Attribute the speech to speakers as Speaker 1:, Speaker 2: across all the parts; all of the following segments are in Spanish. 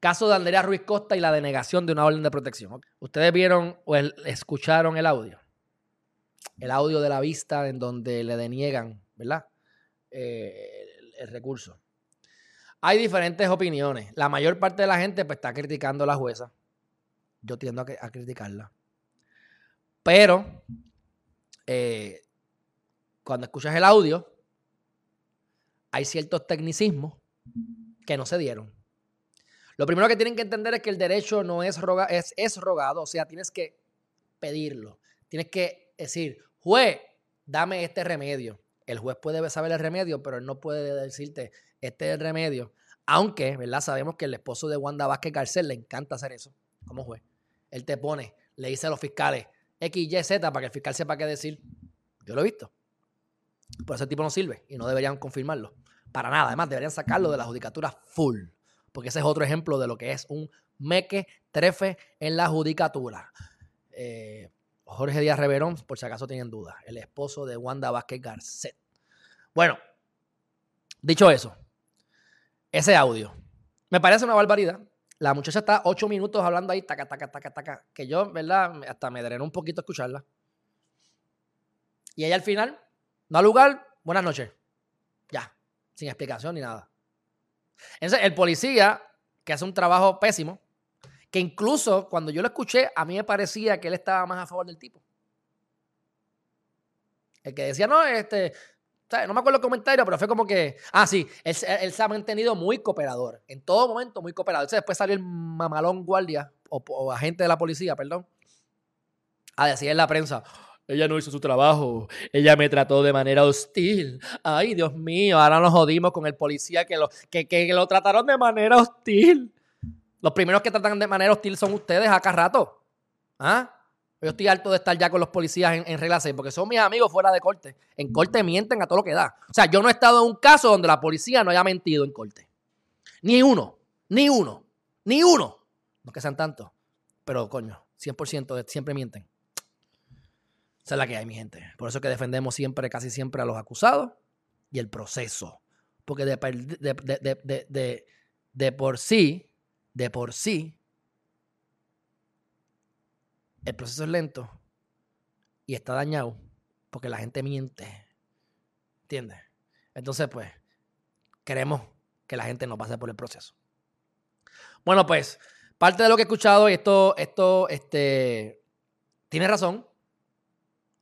Speaker 1: Caso de Andrea Ruiz Costa y la denegación de una orden de protección. Ustedes vieron o escucharon el audio. El audio de la vista en donde le deniegan, ¿verdad? Eh, el, recurso. Hay diferentes opiniones. La mayor parte de la gente pues, está criticando a la jueza. Yo tiendo a, criticarla. Pero eh, cuando escuchas el audio, hay ciertos tecnicismos que no se dieron. Lo primero que tienen que entender es que el derecho no es, es, es rogado, o sea, tienes que pedirlo. Tienes que decir, juez, dame este remedio. El juez puede saber el remedio, pero él no puede decirte, este es el remedio. Aunque, ¿verdad? Sabemos que el esposo de Wanda Vázquez Garcés le encanta hacer eso como juez. Él te pone, le dice a los fiscales X, Y, Z para que el fiscal sepa qué decir. Yo lo he visto. Por ese tipo no sirve y no deberían confirmarlo. Para nada. Además, deberían sacarlo de la judicatura full. Porque ese es otro ejemplo de lo que es un meque trefe en la judicatura. Eh, Jorge Díaz Reverón, por si acaso tienen dudas, el esposo de Wanda Vázquez Garcet. Bueno, dicho eso, ese audio me parece una barbaridad. La muchacha está ocho minutos hablando ahí, taca, taca, taca, taca, que yo, ¿verdad? Hasta me drenó un poquito escucharla. Y ella al final, no lugar, buenas noches. Ya, sin explicación ni nada. Entonces, el policía, que hace un trabajo pésimo, que incluso cuando yo lo escuché, a mí me parecía que él estaba más a favor del tipo. El que decía, no, este, no me acuerdo el comentario, pero fue como que, ah, sí, él, se ha mantenido muy cooperador, en todo momento muy cooperador. Entonces después salió el mamalón guardia, o, agente de la policía, perdón, a decir en la prensa, ella no hizo su trabajo. Ella me trató de manera hostil. Ay, Dios mío, ahora nos jodimos con el policía que lo, que, que lo trataron de manera hostil. Los primeros que tratan de manera hostil son ustedes acá rato. ¿Ah? Yo estoy harto de estar ya con los policías en, regla 6 porque son mis amigos fuera de corte. En corte mienten a todo lo que da. O sea, yo no he estado en un caso donde la policía no haya mentido en corte. Ni uno, ni uno, ni uno. No que sean tantos, pero coño, 100% siempre mienten. Esa es la que hay, mi gente. Por eso que defendemos siempre, casi siempre a los acusados y el proceso. Porque de, por sí, de por sí, el proceso es lento y está dañado porque la gente miente. ¿Entiendes? Entonces, pues, queremos que la gente no pase por el proceso. Bueno, pues, parte de lo que he escuchado, y esto, esto, este, tiene razón.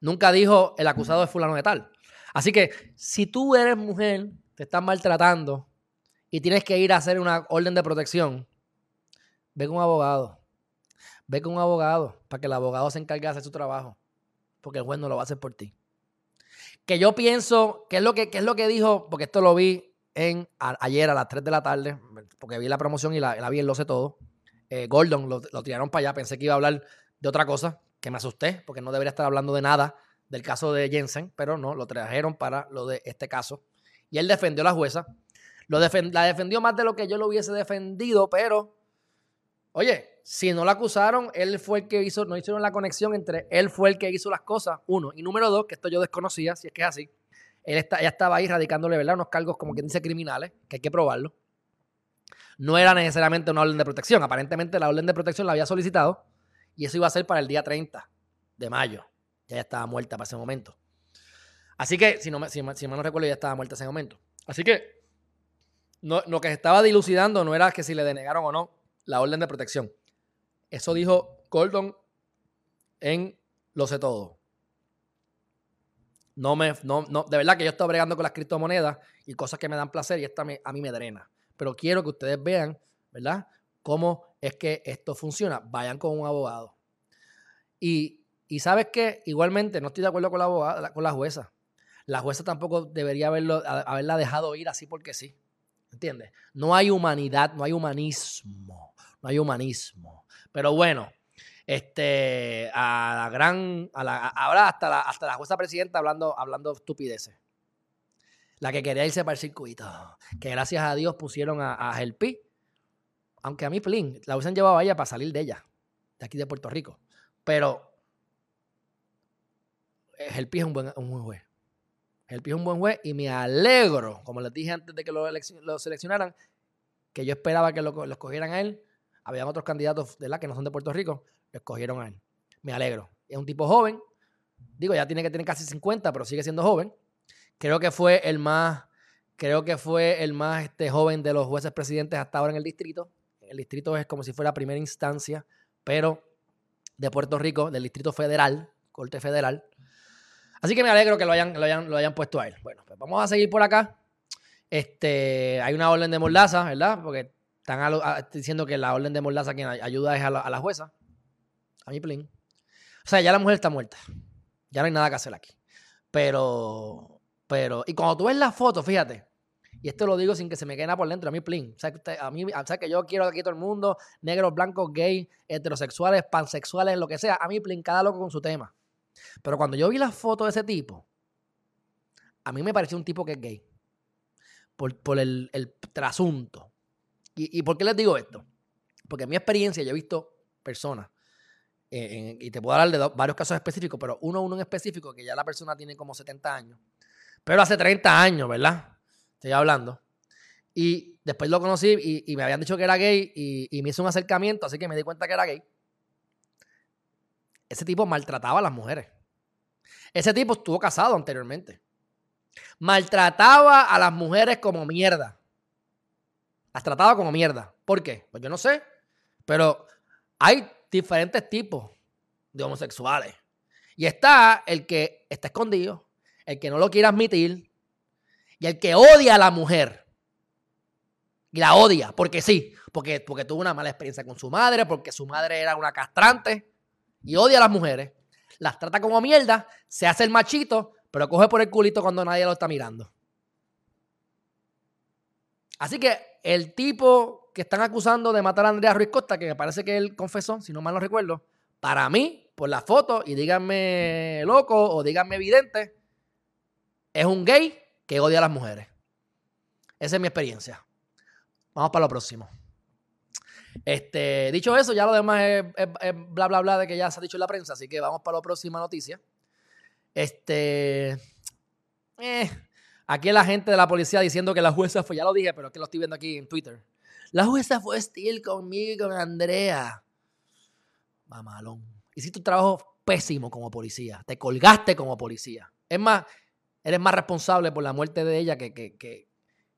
Speaker 1: Nunca dijo el acusado de fulano de tal. Así que, si tú eres mujer, te están maltratando y tienes que ir a hacer una orden de protección, ve con un abogado. Ve con un abogado para que el abogado se encargue de hacer su trabajo. Porque el juez no lo va a hacer por ti. Que yo pienso, ¿qué es lo que, es lo que dijo? Porque esto lo vi en, ayer a las 3 de la tarde, porque vi la promoción y la, vi en Lo sé todo. Eh, Gordon lo, lo, tiraron para allá. Pensé que iba a hablar de otra cosa, que me asusté, porque no debería estar hablando de nada del caso de Jensen, pero no, lo trajeron para lo de este caso. Y él defendió a la jueza. Lo la defendió más de lo que yo lo hubiese defendido, pero, oye, si no la acusaron, él fue el que hizo, no hicieron la conexión entre él fue el que hizo las cosas, uno. Y número dos, que esto yo desconocía, si es que es así. Él está, ya estaba ahí radicándole, ¿verdad? Unos cargos como quien dice criminales, que hay que probarlo. No era necesariamente una orden de protección. Aparentemente la orden de protección la había solicitado y eso iba a ser para el día 30 de mayo. Ya, ya estaba muerta para ese momento. Así que, si no, me, si, no recuerdo, ya estaba muerta ese momento. Así que, no, lo que estaba dilucidando no era que si le denegaron o no la orden de protección. Eso dijo Gordon en Lo sé todo. No me, no, no, de verdad que yo estoy bregando con las criptomonedas y cosas que me dan placer y esta a mí me drena. Pero quiero que ustedes vean, ¿verdad? Cómo es que esto funciona. Vayan con un abogado. Y, sabes que igualmente no estoy de acuerdo con la, abogada, con la jueza. La jueza tampoco debería haberlo, haberla dejado ir así porque sí. ¿Entiendes? No hay humanidad, no hay humanismo. No hay humanismo. Pero bueno, este, a la gran, a la, ahora hasta la, hasta la jueza presidenta hablando, hablando estupideces. La que quería irse para el circuito. Que gracias a Dios pusieron a, a Gelpi. Aunque a mí, Plin, la hubiesen llevado a ella para salir de ella, de aquí de Puerto Rico. Pero Gelpi es un buen, un buen juez. Gelpi es un buen juez y me alegro, como les dije antes de que lo, lo seleccionaran, que yo esperaba que lo, escogieran a él habían otros candidatos la que no son de Puerto Rico, lo escogieron a él. Me alegro. Es un tipo joven, digo, ya tiene que tener casi 50, pero sigue siendo joven. Creo que fue el más, creo que fue el más este, joven de los jueces presidentes hasta ahora en el distrito. El distrito es como si fuera primera instancia, pero de Puerto Rico, del distrito federal, corte federal. Así que me alegro que lo hayan, lo hayan, lo hayan puesto a él. Bueno, pues vamos a seguir por acá. Este, hay una orden de mordaza, ¿verdad? Porque están diciendo que la orden de mordaza quien ayuda es a la, a la jueza. A mi plin. O sea, ya la mujer está muerta. Ya no hay nada que hacer aquí. Pero, pero, y cuando tú ves la foto, fíjate, y esto lo digo sin que se me quede nada por dentro, a mí, plin. O sea, que a mí, o sea, que yo quiero aquí todo el mundo, negros, blancos, gays, heterosexuales, pansexuales, lo que sea, a mí, plin, cada loco con su tema. Pero cuando yo vi la foto de ese tipo, a mí me pareció un tipo que es gay. Por, el, trasunto. ¿Y, ¿Y por qué les digo esto? Porque en mi experiencia yo he visto personas eh, y te puedo hablar de varios casos específicos, pero uno, uno en específico, que ya la persona tiene como 70 años, pero hace 30 años, ¿verdad? Estoy hablando. Y después lo conocí y, me habían dicho que era gay y, me hizo un acercamiento, así que me di cuenta que era gay. Ese tipo maltrataba a las mujeres. Ese tipo estuvo casado anteriormente. Maltrataba a las mujeres como mierda. Las trataba como mierda. ¿Por qué? Pues yo no sé. Pero hay diferentes tipos de homosexuales. Y está el que está escondido, el que no lo quiere admitir y el que odia a la mujer. Y la odia, porque sí, porque, porque tuvo una mala experiencia con su madre, porque su madre era una castrante y odia a las mujeres. Las trata como mierda, se hace el machito, pero coge por el culito cuando nadie lo está mirando. Así que el tipo que están acusando de matar a Andrea Ruiz Costa, que me parece que él confesó, si no mal no recuerdo, para mí, por la foto, y díganme loco o díganme evidente, es un gay que odia a las mujeres. Esa es mi experiencia. Vamos para lo próximo. Este, dicho eso, ya lo demás es, bla, bla, bla de que ya se ha dicho en la prensa, así que vamos para la próxima noticia. Este. Eh, aquí la gente de la policía diciendo que la jueza fue, ya lo dije, pero es que lo estoy viendo aquí en Twitter. La jueza fue hostil conmigo y con Andrea. Mamalón. Hiciste un trabajo pésimo como policía. Te colgaste como policía. Es más, eres más responsable por la muerte de ella que, que, que,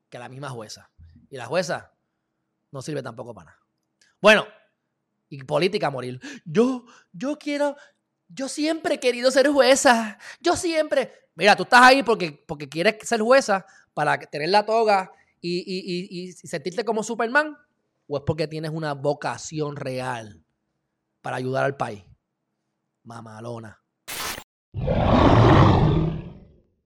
Speaker 1: que la misma jueza. Y la jueza no sirve tampoco para nada. Bueno, y política a morir. Yo, yo quiero, yo siempre he querido ser jueza. Yo siempre. Mira, tú estás ahí porque, porque quieres ser jueza para tener la toga y, sentirte como Superman? ¿O es porque tienes una vocación real para ayudar al país? Mamalona.